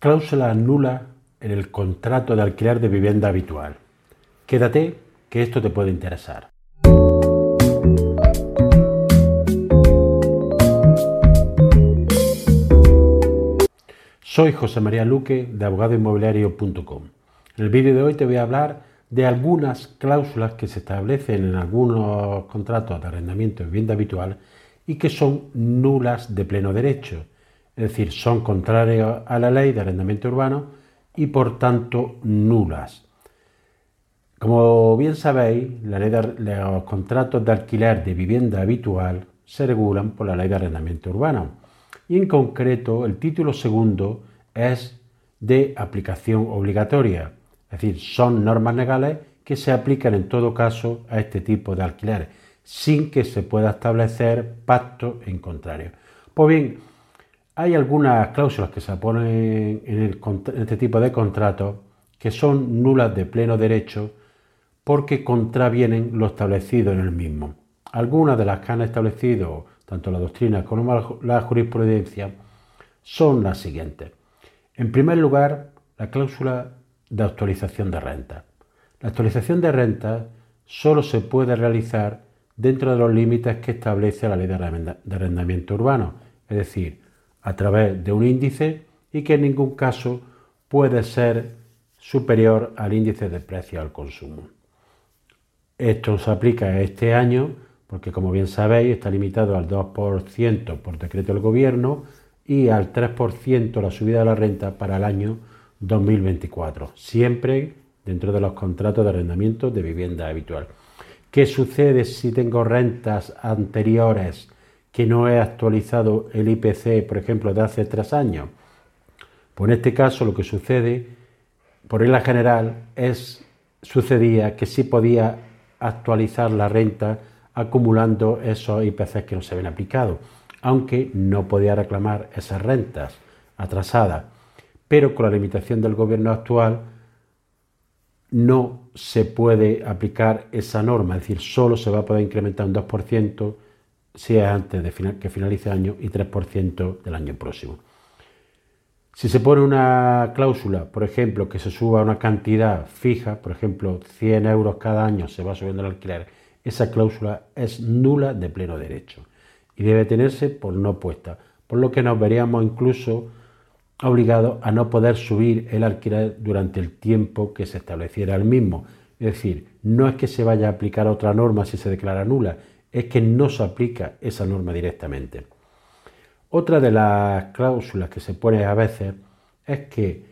Cláusula nula en el contrato de alquiler de vivienda habitual. Quédate que esto te puede interesar. Soy José María Luque de abogadoinmobiliario.com. En el vídeo de hoy te voy a hablar de algunas cláusulas que se establecen en algunos contratos de arrendamiento de vivienda habitual y que son nulas de pleno derecho, es decir, son contrarias a la ley de arrendamiento urbano y por tanto nulas. Como bien sabéis, los contratos de alquiler de vivienda habitual se regulan por la ley de arrendamiento urbano y en concreto el título segundo es de aplicación obligatoria, es decir, son normas legales que se aplican en todo caso a este tipo de alquiler, sin que se pueda establecer pacto en contrario. Pues bien, hay algunas cláusulas que se ponen en, este tipo de contratos que son nulas de pleno derecho porque contravienen lo establecido en el mismo. Algunas de las que han establecido tanto la doctrina como la jurisprudencia son las siguientes. En primer lugar, la cláusula de actualización de renta. La actualización de renta solo se puede realizar dentro de los límites que establece la ley de arrendamiento urbano, es decir, a través de un índice y que en ningún caso puede ser superior al índice de precio al consumo. Esto se aplica este año porque como bien sabéis está limitado al 2% por decreto del gobierno y al 3% la subida de la renta para el año 2024, siempre dentro de los contratos de arrendamiento de vivienda habitual. ¿Qué sucede si tengo rentas anteriores que no he actualizado el IPC, por ejemplo, de hace tres años? Pues en este caso lo que sucede, por regla general, es sucedía que sí podía actualizar la renta acumulando esos IPCs que no se habían aplicado, aunque no podía reclamar esas rentas atrasadas pero con la limitación del gobierno actual no se puede aplicar esa norma, es decir, solo se va a poder incrementar un 2% si es antes de que finalice el año y 3% del año próximo. Si se pone una cláusula, por ejemplo, que se suba una cantidad fija, por ejemplo, 100 euros cada año se va subiendo el alquiler, esa cláusula es nula de pleno derecho y debe tenerse por no puesta, por lo que nos veríamos incluso obligado a no poder subir el alquiler durante el tiempo que se estableciera el mismo. Es decir, no es que se vaya a aplicar otra norma si se declara nula, es que no se aplica esa norma directamente. Otra de las cláusulas que se pone a veces es que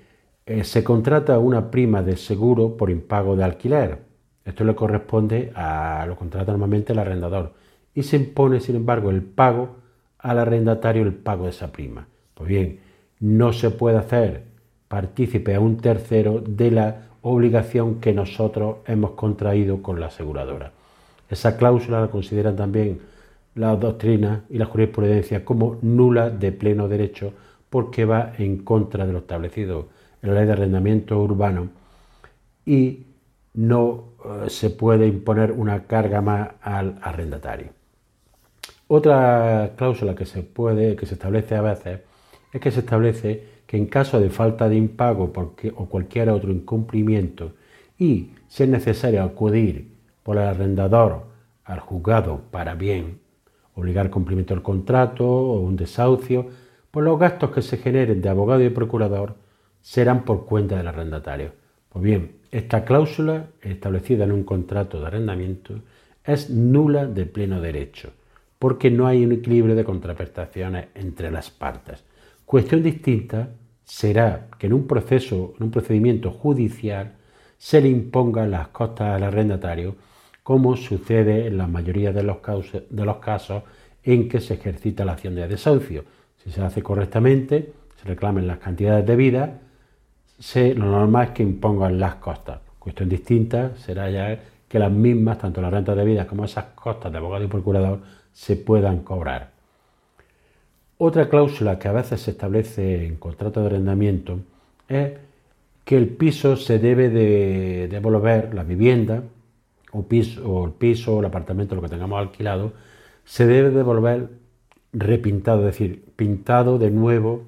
eh, se contrata una prima de seguro por impago de alquiler. Esto le corresponde a lo contrata normalmente el arrendador y se impone, sin embargo, el pago al arrendatario el pago de esa prima. Pues bien, no se puede hacer partícipe a un tercero de la obligación que nosotros hemos contraído con la aseguradora. Esa cláusula la consideran también la doctrina y la jurisprudencia como nula de pleno derecho porque va en contra de lo establecido en la ley de arrendamiento urbano y no eh, se puede imponer una carga más al arrendatario. Otra cláusula que se puede, que se establece a veces, es que se establece que en caso de falta de impago o cualquier otro incumplimiento y si es necesario acudir por el arrendador al juzgado para bien obligar cumplimiento del contrato o un desahucio, pues los gastos que se generen de abogado y procurador serán por cuenta del arrendatario. Pues bien, esta cláusula establecida en un contrato de arrendamiento es nula de pleno derecho, porque no hay un equilibrio de contraprestaciones entre las partes. Cuestión distinta será que en un proceso, en un procedimiento judicial, se le impongan las costas al arrendatario, como sucede en la mayoría de los, casos, en que se ejercita la acción de desahucio. Si se hace correctamente, se reclamen las cantidades debidas, se, lo normal es que impongan las costas. Cuestión distinta será ya que las mismas, tanto las rentas debidas como esas costas de abogado y procurador, se puedan cobrar. Otra cláusula que a veces se establece en contrato de arrendamiento es que el piso se debe de devolver, la vivienda o, piso, o el piso o el apartamento, lo que tengamos alquilado, se debe devolver repintado, es decir, pintado de nuevo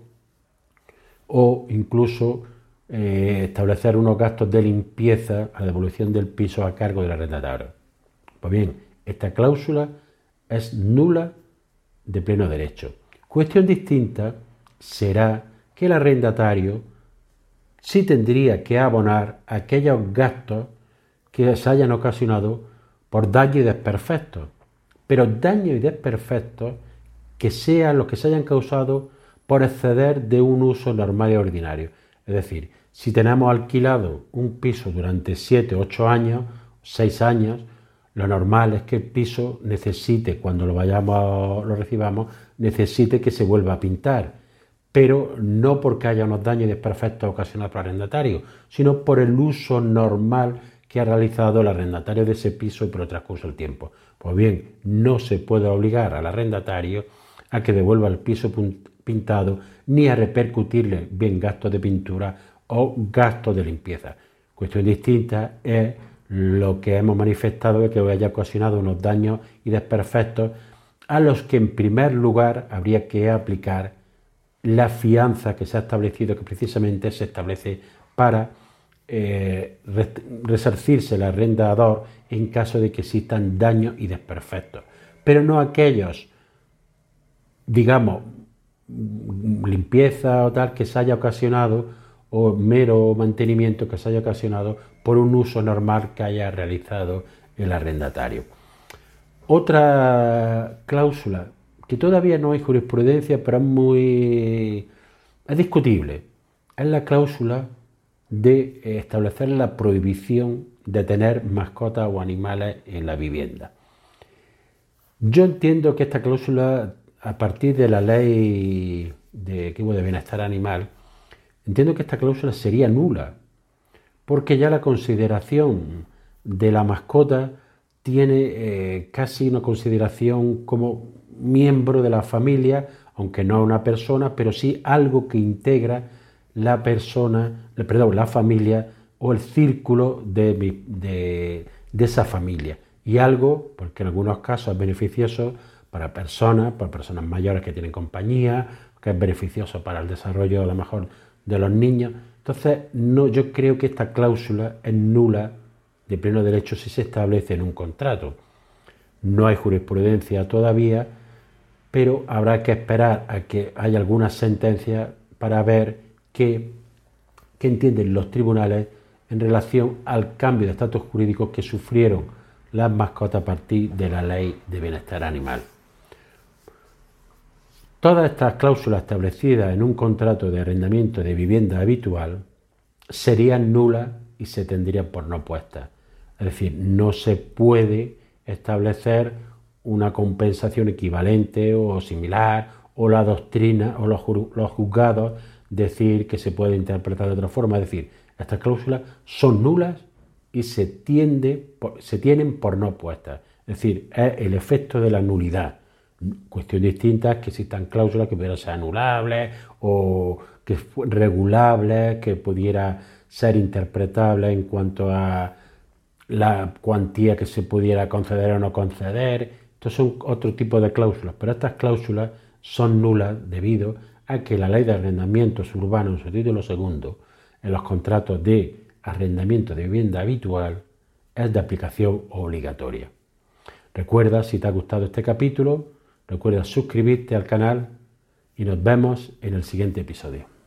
o incluso eh, establecer unos gastos de limpieza a la devolución del piso a cargo del arrendatario. Pues bien, esta cláusula es nula de pleno derecho. Cuestión distinta será que el arrendatario sí tendría que abonar aquellos gastos que se hayan ocasionado por daño y desperfectos, pero daño y desperfectos que sean los que se hayan causado por exceder de un uso normal y ordinario. Es decir, si tenemos alquilado un piso durante 7, 8 años, 6 años, lo normal es que el piso necesite, cuando lo vayamos, lo recibamos, necesite que se vuelva a pintar. Pero no porque haya unos daños y desperfectos ocasionados por el arrendatario, sino por el uso normal que ha realizado el arrendatario de ese piso por el transcurso del tiempo. Pues bien, no se puede obligar al arrendatario a que devuelva el piso pintado ni a repercutirle bien gastos de pintura o gastos de limpieza. Cuestión distinta es lo que hemos manifestado de que haya ocasionado unos daños y desperfectos a los que en primer lugar habría que aplicar la fianza que se ha establecido, que precisamente se establece para eh, resarcirse el arrendador en caso de que existan daños y desperfectos, pero no aquellos, digamos, limpieza o tal que se haya ocasionado o mero mantenimiento que se haya ocasionado por un uso normal que haya realizado el arrendatario. Otra cláusula que todavía no hay jurisprudencia, pero es muy es discutible, es la cláusula de establecer la prohibición de tener mascotas o animales en la vivienda. Yo entiendo que esta cláusula, a partir de la ley de de bienestar animal, entiendo que esta cláusula sería nula, porque ya la consideración de la mascota tiene eh, casi una consideración como miembro de la familia, aunque no una persona, pero sí algo que integra la persona, perdón, la familia o el círculo de, de, esa familia. Y algo, porque en algunos casos es beneficioso para personas, para personas mayores que tienen compañía, que es beneficioso para el desarrollo a lo mejor de los niños. Entonces, no, yo creo que esta cláusula es nula de pleno derecho si se establece en un contrato. No hay jurisprudencia todavía, pero habrá que esperar a que haya alguna sentencia para ver qué, entienden los tribunales en relación al cambio de estatus jurídico que sufrieron las mascotas a partir de la ley de bienestar animal. Todas estas cláusulas establecidas en un contrato de arrendamiento de vivienda habitual serían nulas y se tendrían por no puestas. Es decir, no se puede establecer una compensación equivalente o similar o la doctrina o los, juzgados decir que se puede interpretar de otra forma. Es decir, estas cláusulas son nulas y se, tiende, se tienen por no puestas. Es decir, es el efecto de la nulidad. Cuestión distinta es que existan cláusulas que pudieran ser anulables o que regulables, que pudiera ser interpretables en cuanto a la cuantía que se pudiera conceder o no conceder. Estos son otro tipo de cláusulas, pero estas cláusulas son nulas debido a que la ley de arrendamientos urbanos en su título segundo, en los contratos de arrendamiento de vivienda habitual, es de aplicación obligatoria. Recuerda, si te ha gustado este capítulo, recuerda suscribirte al canal y nos vemos en el siguiente episodio.